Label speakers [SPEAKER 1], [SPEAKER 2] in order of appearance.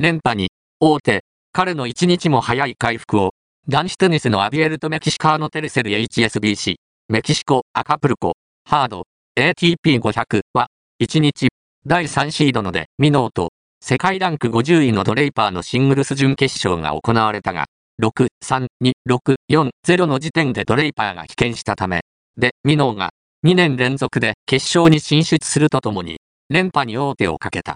[SPEAKER 1] 連覇に、大手、彼の一日も早い回復を、男子テニスのアビエルとメキシカーノテレセル HSBC、メキシコ、アカプルコ、ハード、ATP500 は、一日、第3シードので、ミノーと、世界ランク50位のドレイパーのシングルス準決勝が行われたが、6、3、2、6、4、0の時点でドレイパーが棄権したため、で、ミノーが2年連続で決勝に進出するとともに、連覇に王手をかけた。